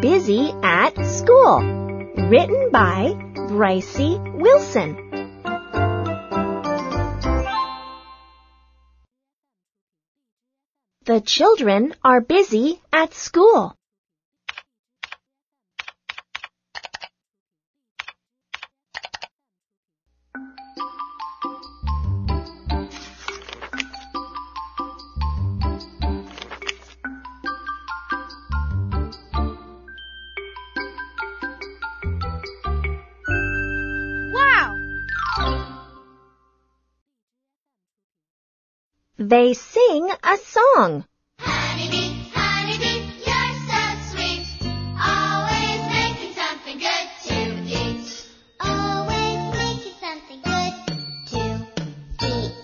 busy at school. Written by Brycey Wilson. The children are busy at school. They sing a song. Honeybee, honeybee, you're so sweet. Always making something good to eat. Always making something good to eat.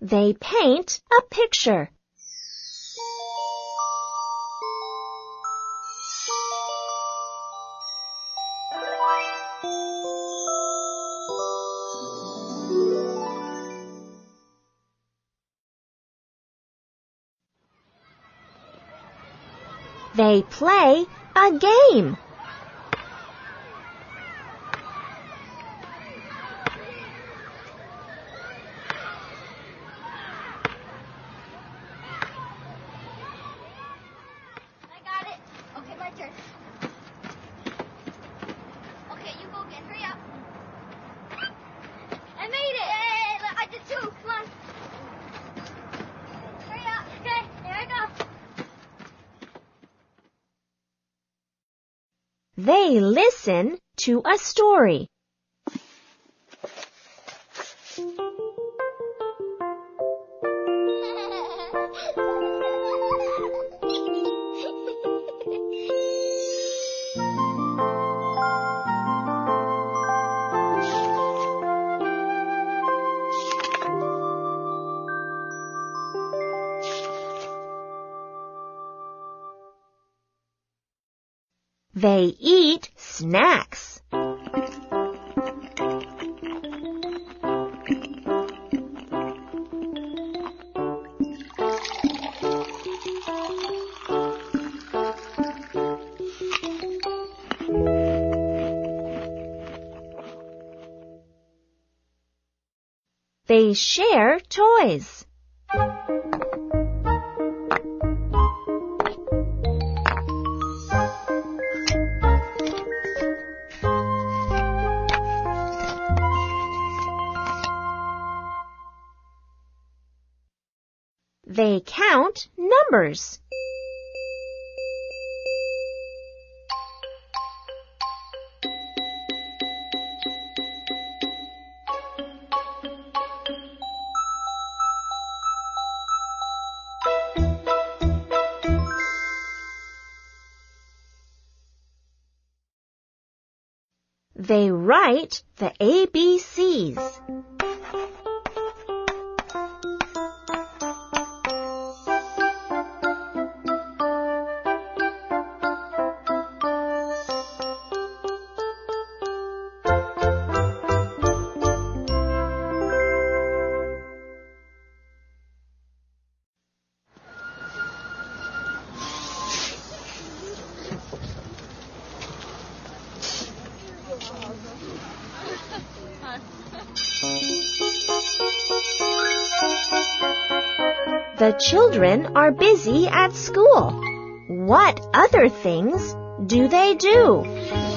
They paint a picture. They play a game. They listen to a story. They eat snacks. They share toys. They count numbers. They write the ABCs. The children are busy at school. What other things do they do?